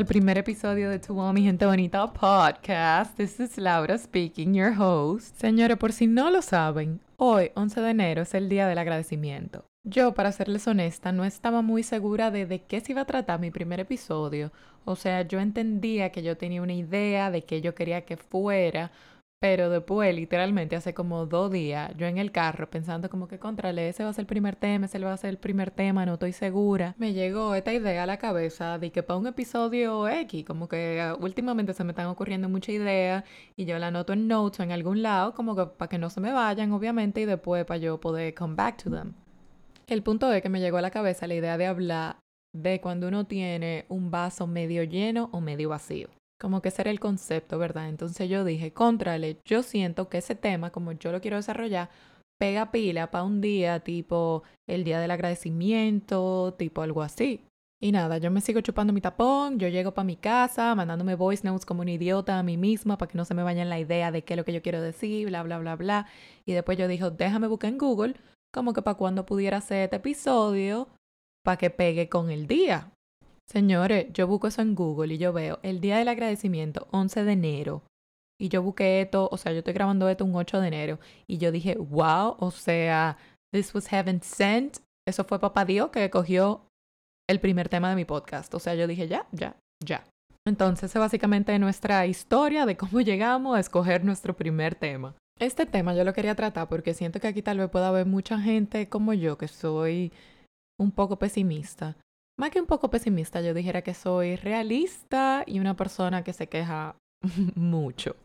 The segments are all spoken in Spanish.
al primer episodio de Tu Mi Gente Bonita podcast. This is Laura speaking, your host. Señores, por si no lo saben, hoy, 11 de enero, es el día del agradecimiento. Yo, para serles honesta, no estaba muy segura de de qué se iba a tratar mi primer episodio. O sea, yo entendía que yo tenía una idea de qué yo quería que fuera, pero después, literalmente, hace como dos días, yo en el carro pensando como que contrale, ese va a ser el primer tema, ese va a ser el primer tema, no estoy segura. Me llegó esta idea a la cabeza de que para un episodio X, como que ah, últimamente se me están ocurriendo muchas ideas y yo la anoto en notes o en algún lado, como que para que no se me vayan, obviamente, y después para yo poder come back to them. El punto es que me llegó a la cabeza la idea de hablar de cuando uno tiene un vaso medio lleno o medio vacío. Como que ese era el concepto, ¿verdad? Entonces yo dije, contrale, yo siento que ese tema, como yo lo quiero desarrollar, pega pila para un día tipo el día del agradecimiento, tipo algo así. Y nada, yo me sigo chupando mi tapón, yo llego para mi casa mandándome voice notes como un idiota a mí misma para que no se me vaya la idea de qué es lo que yo quiero decir, bla, bla, bla, bla. Y después yo dije, déjame buscar en Google como que para cuando pudiera hacer este episodio para que pegue con el día. Señores, yo busco eso en Google y yo veo el día del agradecimiento, 11 de enero. Y yo busqué esto, o sea, yo estoy grabando esto un 8 de enero. Y yo dije, wow, o sea, this was heaven sent. Eso fue papá Dios que cogió el primer tema de mi podcast. O sea, yo dije, ya, ya, ya. Entonces, es básicamente nuestra historia de cómo llegamos a escoger nuestro primer tema. Este tema yo lo quería tratar porque siento que aquí tal vez pueda haber mucha gente como yo que soy un poco pesimista más que un poco pesimista, yo dijera que soy realista y una persona que se queja mucho.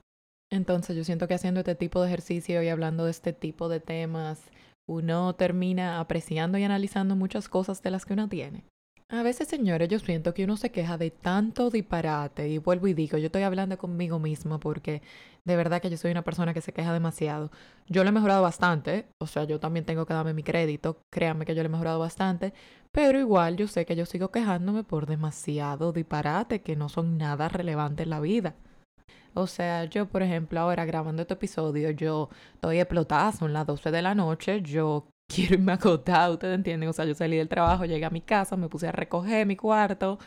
Entonces yo siento que haciendo este tipo de ejercicio y hablando de este tipo de temas, uno termina apreciando y analizando muchas cosas de las que uno tiene. A veces, señores, yo siento que uno se queja de tanto disparate y vuelvo y digo, yo estoy hablando conmigo mismo porque de verdad que yo soy una persona que se queja demasiado. Yo lo he mejorado bastante, o sea, yo también tengo que darme mi crédito, créanme que yo lo he mejorado bastante, pero igual yo sé que yo sigo quejándome por demasiado disparate que no son nada relevante en la vida. O sea, yo, por ejemplo, ahora grabando este episodio, yo estoy explotada, son las 12 de la noche, yo quiero irme a acotar, ustedes entienden, o sea, yo salí del trabajo, llegué a mi casa, me puse a recoger mi cuarto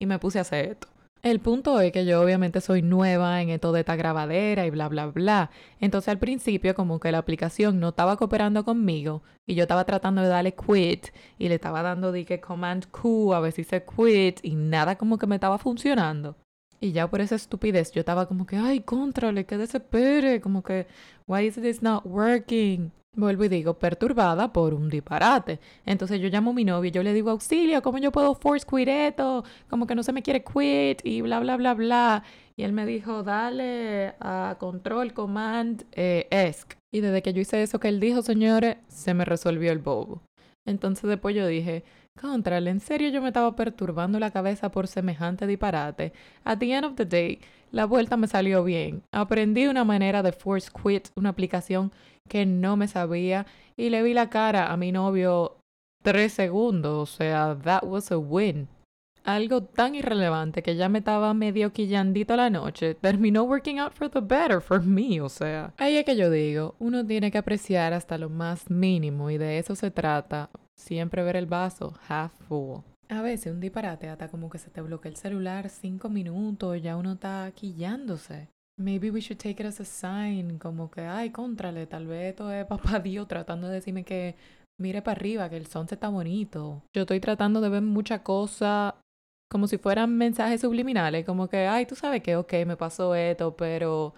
y me puse a hacer esto. El punto es que yo obviamente soy nueva en esto de esta grabadera y bla, bla, bla. Entonces al principio como que la aplicación no estaba cooperando conmigo y yo estaba tratando de darle quit y le estaba dando de que command Q a ver si se quit y nada como que me estaba funcionando. Y ya por esa estupidez yo estaba como que, ay, contrale, que desespere, como que, why is this not working? Vuelvo y digo, perturbada por un disparate. Entonces yo llamo a mi novio y yo le digo, auxilio, ¿cómo yo puedo force quit esto? Como que no se me quiere quit y bla, bla, bla, bla. Y él me dijo, dale a control command eh, ESC. Y desde que yo hice eso que él dijo, señores, se me resolvió el bobo. Entonces después yo dije, Contrale, en serio yo me estaba perturbando la cabeza por semejante disparate. At the end of the day, la vuelta me salió bien. Aprendí una manera de force quit, una aplicación que no me sabía, y le vi la cara a mi novio tres segundos. O sea, that was a win. Algo tan irrelevante que ya me estaba medio quillandito la noche, terminó working out for the better for me, o sea. Ahí es que yo digo, uno tiene que apreciar hasta lo más mínimo y de eso se trata Siempre ver el vaso half full. A veces un disparate hasta como que se te bloquea el celular cinco minutos, ya uno está quillándose. Maybe we should take it as a sign, como que, ay, contrale, tal vez esto es papá Dios tratando de decirme que mire para arriba, que el son está bonito. Yo estoy tratando de ver mucha cosa como si fueran mensajes subliminales, como que, ay, tú sabes que, ok, me pasó esto, pero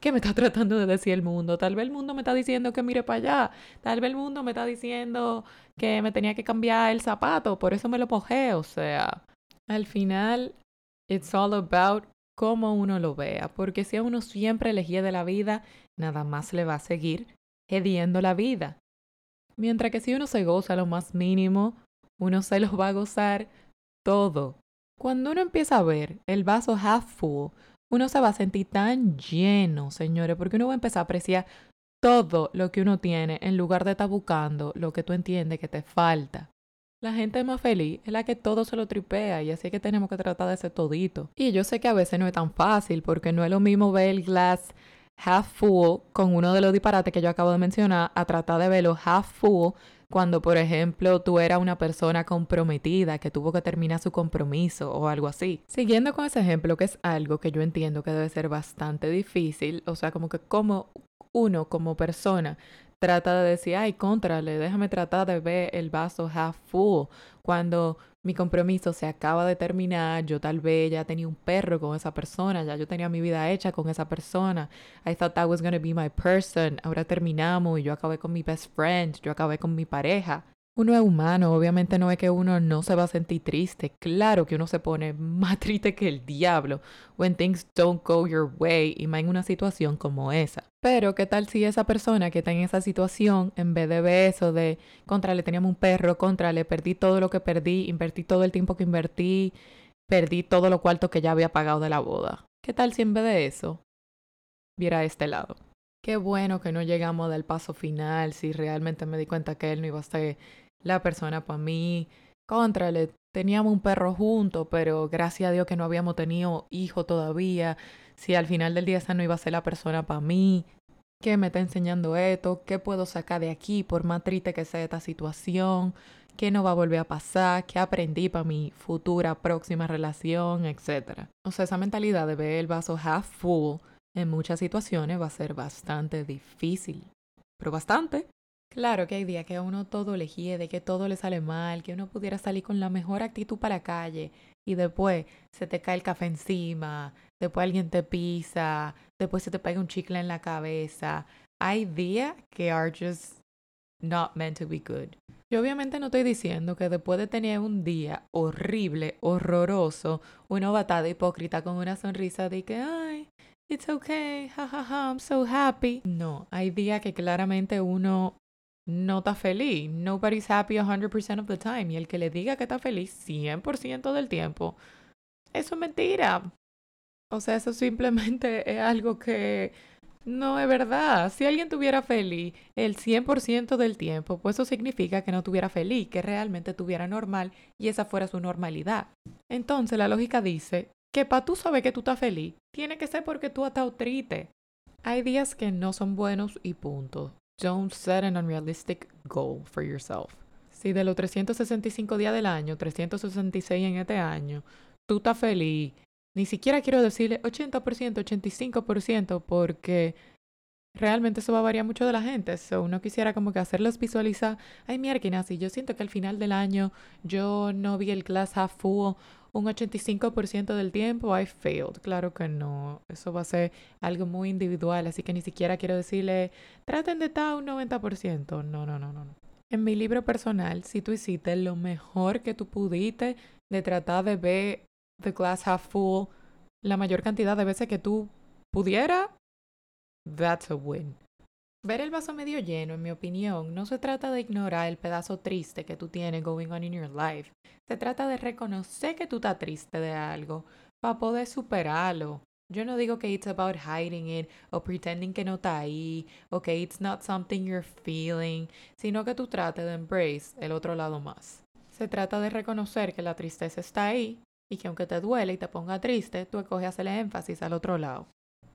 ¿Qué me está tratando de decir el mundo? Tal vez el mundo me está diciendo que mire para allá. Tal vez el mundo me está diciendo que me tenía que cambiar el zapato. Por eso me lo pojé. O sea, al final, it's all about cómo uno lo vea. Porque si a uno siempre elegía de la vida, nada más le va a seguir hediendo la vida. Mientras que si uno se goza lo más mínimo, uno se lo va a gozar todo. Cuando uno empieza a ver el vaso half full, uno se va a sentir tan lleno, señores, porque uno va a empezar a apreciar todo lo que uno tiene en lugar de estar buscando lo que tú entiendes que te falta. La gente más feliz es la que todo se lo tripea y así que tenemos que tratar de ser todito. Y yo sé que a veces no es tan fácil porque no es lo mismo ver el glass half full con uno de los disparates que yo acabo de mencionar a tratar de verlo half full cuando, por ejemplo, tú eras una persona comprometida que tuvo que terminar su compromiso o algo así. Siguiendo con ese ejemplo, que es algo que yo entiendo que debe ser bastante difícil, o sea, como que como uno como persona trata de decir, ay, contrale, déjame tratar de ver el vaso half full, cuando mi compromiso se acaba de terminar, yo tal vez ya tenía un perro con esa persona, ya yo tenía mi vida hecha con esa persona. I thought that was going to be my person. Ahora terminamos y yo acabé con mi best friend, yo acabé con mi pareja. Uno es humano, obviamente no es que uno no se va a sentir triste. Claro que uno se pone más triste que el diablo when things don't go your way y más en una situación como esa. Pero, ¿qué tal si esa persona que está en esa situación, en vez de ver eso de, contra, le teníamos un perro, contra, le perdí todo lo que perdí, invertí todo el tiempo que invertí, perdí todo lo cuarto que ya había pagado de la boda? ¿Qué tal si en vez de eso, viera este lado? Qué bueno que no llegamos del paso final, si realmente me di cuenta que él no iba a ser la persona para mí. Contra, le teníamos un perro junto, pero gracias a Dios que no habíamos tenido hijo todavía si al final del día esa no iba a ser la persona para mí, qué me está enseñando esto, qué puedo sacar de aquí por más triste que sea esta situación, qué no va a volver a pasar, qué aprendí para mi futura próxima relación, etc. O sea, esa mentalidad de ver el vaso half full en muchas situaciones va a ser bastante difícil, pero bastante. Claro que hay días que a uno todo le de que todo le sale mal, que uno pudiera salir con la mejor actitud para la calle y después se te cae el café encima, después alguien te pisa, después se te pega un chicle en la cabeza. Hay días que are just not meant to be good. Yo obviamente no estoy diciendo que después de tener un día horrible, horroroso, uno va a estar de hipócrita con una sonrisa de que, ay, it's okay, jajaja, ja, ja, I'm so happy. No, hay días que claramente uno no está feliz. Nobody's happy 100% of the time. Y el que le diga que está feliz 100% del tiempo, eso es mentira. O sea, eso simplemente es algo que no es verdad. Si alguien tuviera feliz el 100% del tiempo, pues eso significa que no tuviera feliz, que realmente tuviera normal y esa fuera su normalidad. Entonces la lógica dice que para tú saber que tú estás feliz, tiene que ser porque tú has estado triste. Hay días que no son buenos y punto. Don't set an unrealistic goal for yourself. Si de los 365 días del año, 366 en este año, tú estás feliz ni siquiera quiero decirle 80%, 85%, porque realmente eso va a variar mucho de la gente. So, uno quisiera como que hacerlos visualizar. Ay, mierda, si yo siento que al final del año yo no vi el class half full un 85% del tiempo, I failed. Claro que no. Eso va a ser algo muy individual, así que ni siquiera quiero decirle, traten de estar un 90%. No, no, no, no. En mi libro personal, si tú hiciste lo mejor que tú pudiste de tratar de ver the glass half full la mayor cantidad de veces que tú pudiera, that's a win. Ver el vaso medio lleno, en mi opinión, no se trata de ignorar el pedazo triste que tú tienes going on in your life. Se trata de reconocer que tú estás triste de algo para poder superarlo. Yo no digo que it's about hiding it o pretending que no está ahí o que it's not something you're feeling, sino que tú trates de embrace el otro lado más. Se trata de reconocer que la tristeza está ahí y que aunque te duele y te ponga triste, tú escoges hacerle énfasis al otro lado.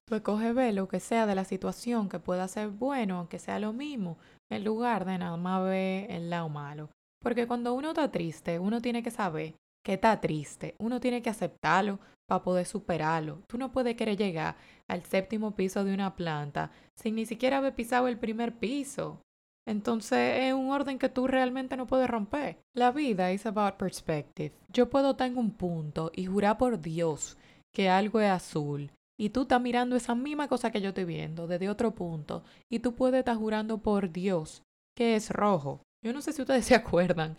Tú escoges ver lo que sea de la situación que pueda ser bueno, aunque sea lo mismo, en lugar de nada más ver el lado malo. Porque cuando uno está triste, uno tiene que saber que está triste, uno tiene que aceptarlo para poder superarlo. Tú no puedes querer llegar al séptimo piso de una planta sin ni siquiera haber pisado el primer piso. Entonces es un orden que tú realmente no puedes romper. La vida is about perspective. Yo puedo estar en un punto y jurar por Dios que algo es azul y tú estás mirando esa misma cosa que yo estoy viendo desde otro punto y tú puedes estar jurando por Dios que es rojo. Yo no sé si ustedes se acuerdan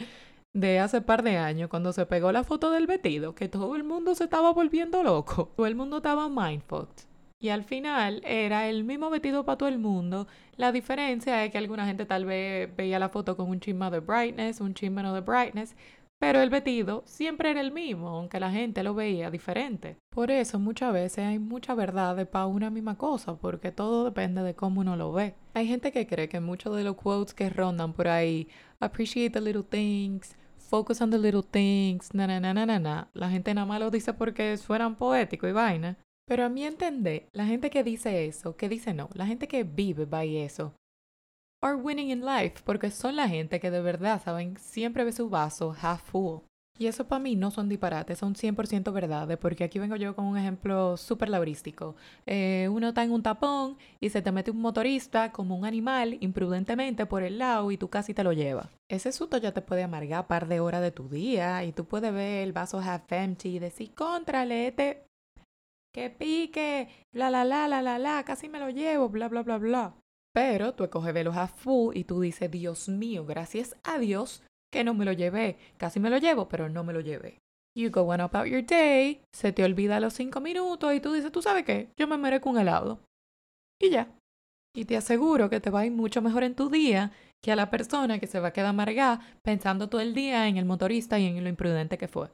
de hace par de años cuando se pegó la foto del vestido que todo el mundo se estaba volviendo loco. Todo el mundo estaba mindfucked. Y al final era el mismo vestido para todo el mundo. La diferencia es que alguna gente tal vez veía la foto con un chisma de brightness, un chisme de brightness, pero el vestido siempre era el mismo, aunque la gente lo veía diferente. Por eso muchas veces hay mucha verdad para una misma cosa, porque todo depende de cómo uno lo ve. Hay gente que cree que muchos de los quotes que rondan por ahí, appreciate the little things, focus on the little things, na na na na na, na. la gente nada más lo dice porque suenan poético y vaina. Pero a mí entender, la gente que dice eso, que dice no, la gente que vive by eso, are winning in life porque son la gente que de verdad saben siempre ve su vaso half full. Y eso para mí no son disparates, son 100% verdades, porque aquí vengo yo con un ejemplo súper laurístico. Eh, uno está en un tapón y se te mete un motorista como un animal imprudentemente por el lado y tú casi te lo llevas. Ese susto ya te puede amargar par de horas de tu día y tú puedes ver el vaso half empty y decir, contrale, este, que pique, la la la la la la, casi me lo llevo, bla bla bla bla. Pero tú escoges verlos a full y tú dices, Dios mío, gracias a Dios que no me lo llevé. Casi me lo llevo, pero no me lo llevé. You go on about your day, se te olvida los cinco minutos y tú dices, ¿tú sabes qué? Yo me merezco un helado. Y ya. Y te aseguro que te va a ir mucho mejor en tu día que a la persona que se va a quedar amargada pensando todo el día en el motorista y en lo imprudente que fue.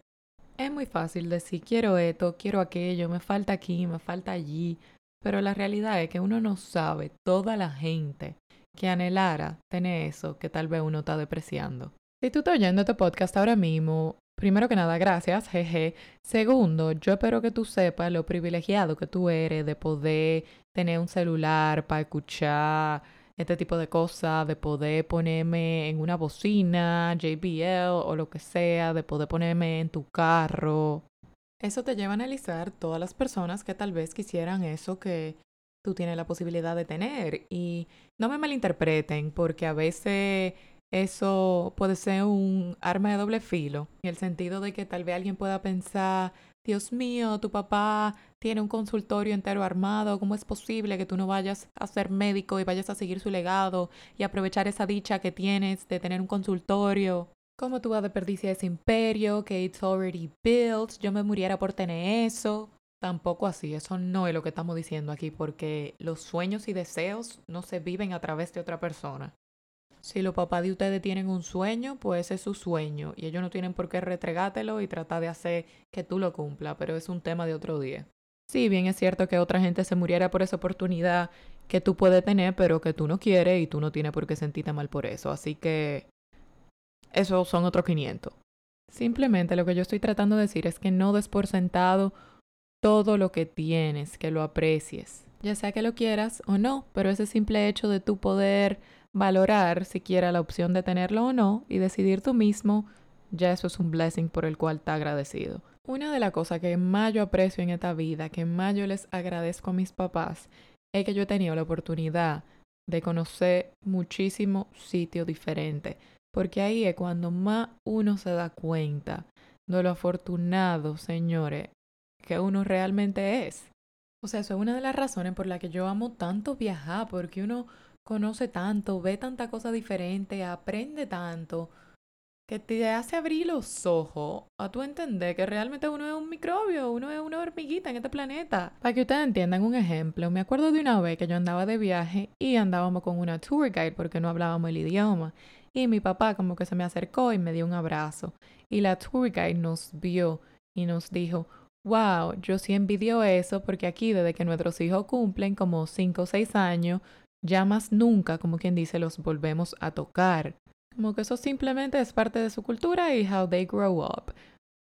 Es muy fácil decir, quiero esto, quiero aquello, me falta aquí, me falta allí, pero la realidad es que uno no sabe toda la gente que anhelara tener eso que tal vez uno está depreciando. Si tú estás oyendo este podcast ahora mismo, primero que nada, gracias, jeje. Segundo, yo espero que tú sepas lo privilegiado que tú eres de poder tener un celular para escuchar este tipo de cosas, de poder ponerme en una bocina, JBL o lo que sea, de poder ponerme en tu carro, eso te lleva a analizar todas las personas que tal vez quisieran eso que tú tienes la posibilidad de tener. Y no me malinterpreten, porque a veces eso puede ser un arma de doble filo, en el sentido de que tal vez alguien pueda pensar, Dios mío, tu papá tiene un consultorio entero armado, ¿cómo es posible que tú no vayas a ser médico y vayas a seguir su legado y aprovechar esa dicha que tienes de tener un consultorio? ¿Cómo tú vas a desperdiciar ese imperio que it's already built? Yo me muriera por tener eso. Tampoco así, eso no es lo que estamos diciendo aquí, porque los sueños y deseos no se viven a través de otra persona. Si los papás de ustedes tienen un sueño, pues ese es su sueño, y ellos no tienen por qué retregártelo y tratar de hacer que tú lo cumpla, pero es un tema de otro día. Sí, bien es cierto que otra gente se muriera por esa oportunidad que tú puedes tener, pero que tú no quieres y tú no tienes por qué sentirte mal por eso. Así que esos son otros 500. Simplemente lo que yo estoy tratando de decir es que no des por sentado todo lo que tienes, que lo aprecies. Ya sea que lo quieras o no, pero ese simple hecho de tu poder valorar siquiera la opción de tenerlo o no y decidir tú mismo, ya eso es un blessing por el cual te agradecido. Una de las cosas que más yo aprecio en esta vida, que más yo les agradezco a mis papás, es que yo he tenido la oportunidad de conocer muchísimos sitios diferentes, porque ahí es cuando más uno se da cuenta de lo afortunado, señores, que uno realmente es. O sea, eso es una de las razones por la que yo amo tanto viajar, porque uno conoce tanto, ve tanta cosa diferente, aprende tanto, que te hace abrir los ojos a tu entender que realmente uno es un microbio, uno es una hormiguita en este planeta. Para que ustedes entiendan un ejemplo, me acuerdo de una vez que yo andaba de viaje y andábamos con una tour guide porque no hablábamos el idioma. Y mi papá como que se me acercó y me dio un abrazo. Y la tour guide nos vio y nos dijo, wow, yo sí envidio eso porque aquí desde que nuestros hijos cumplen como 5 o 6 años, ya más nunca, como quien dice, los volvemos a tocar. Como que eso simplemente es parte de su cultura y how they grow up.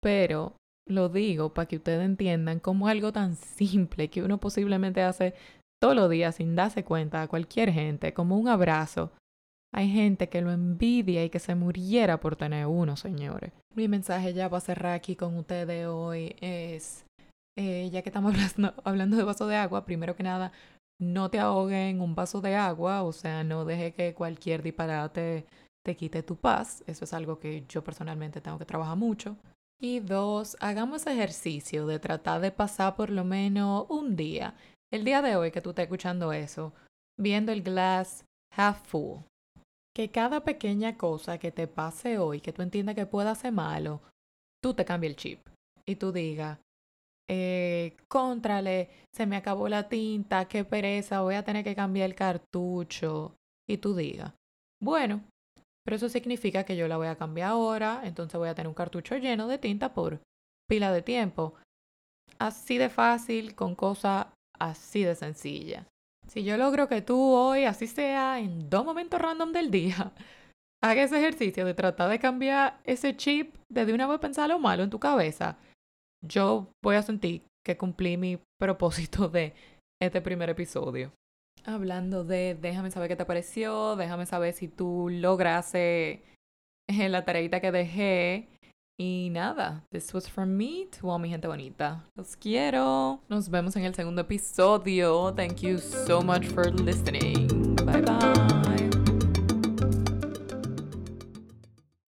Pero lo digo para que ustedes entiendan como algo tan simple que uno posiblemente hace todos los días sin darse cuenta a cualquier gente, como un abrazo, hay gente que lo envidia y que se muriera por tener uno, señores. Mi mensaje ya va a cerrar aquí con ustedes hoy es, eh, ya que estamos hablando, de vaso de agua, primero que nada, no te ahogues en un vaso de agua, o sea, no deje que cualquier disparate te quite tu paz. Eso es algo que yo personalmente tengo que trabajar mucho. Y dos, hagamos ejercicio de tratar de pasar por lo menos un día, el día de hoy que tú estás escuchando eso, viendo el glass half full que cada pequeña cosa que te pase hoy, que tú entiendas que pueda ser malo, tú te cambies el chip y tú digas, eh, contrale, se me acabó la tinta, qué pereza, voy a tener que cambiar el cartucho. Y tú digas, bueno, pero eso significa que yo la voy a cambiar ahora, entonces voy a tener un cartucho lleno de tinta por pila de tiempo. Así de fácil, con cosas así de sencilla. Si yo logro que tú hoy, así sea, en dos momentos random del día, hagas ese ejercicio de tratar de cambiar ese chip de una vez pensar lo malo en tu cabeza, yo voy a sentir que cumplí mi propósito de este primer episodio. Hablando de, déjame saber qué te pareció, déjame saber si tú lograste eh, la tareita que dejé. Y nada, this was from me to all mi gente bonita. Los quiero. Nos vemos en el segundo episodio. Thank you so much for listening. Bye bye.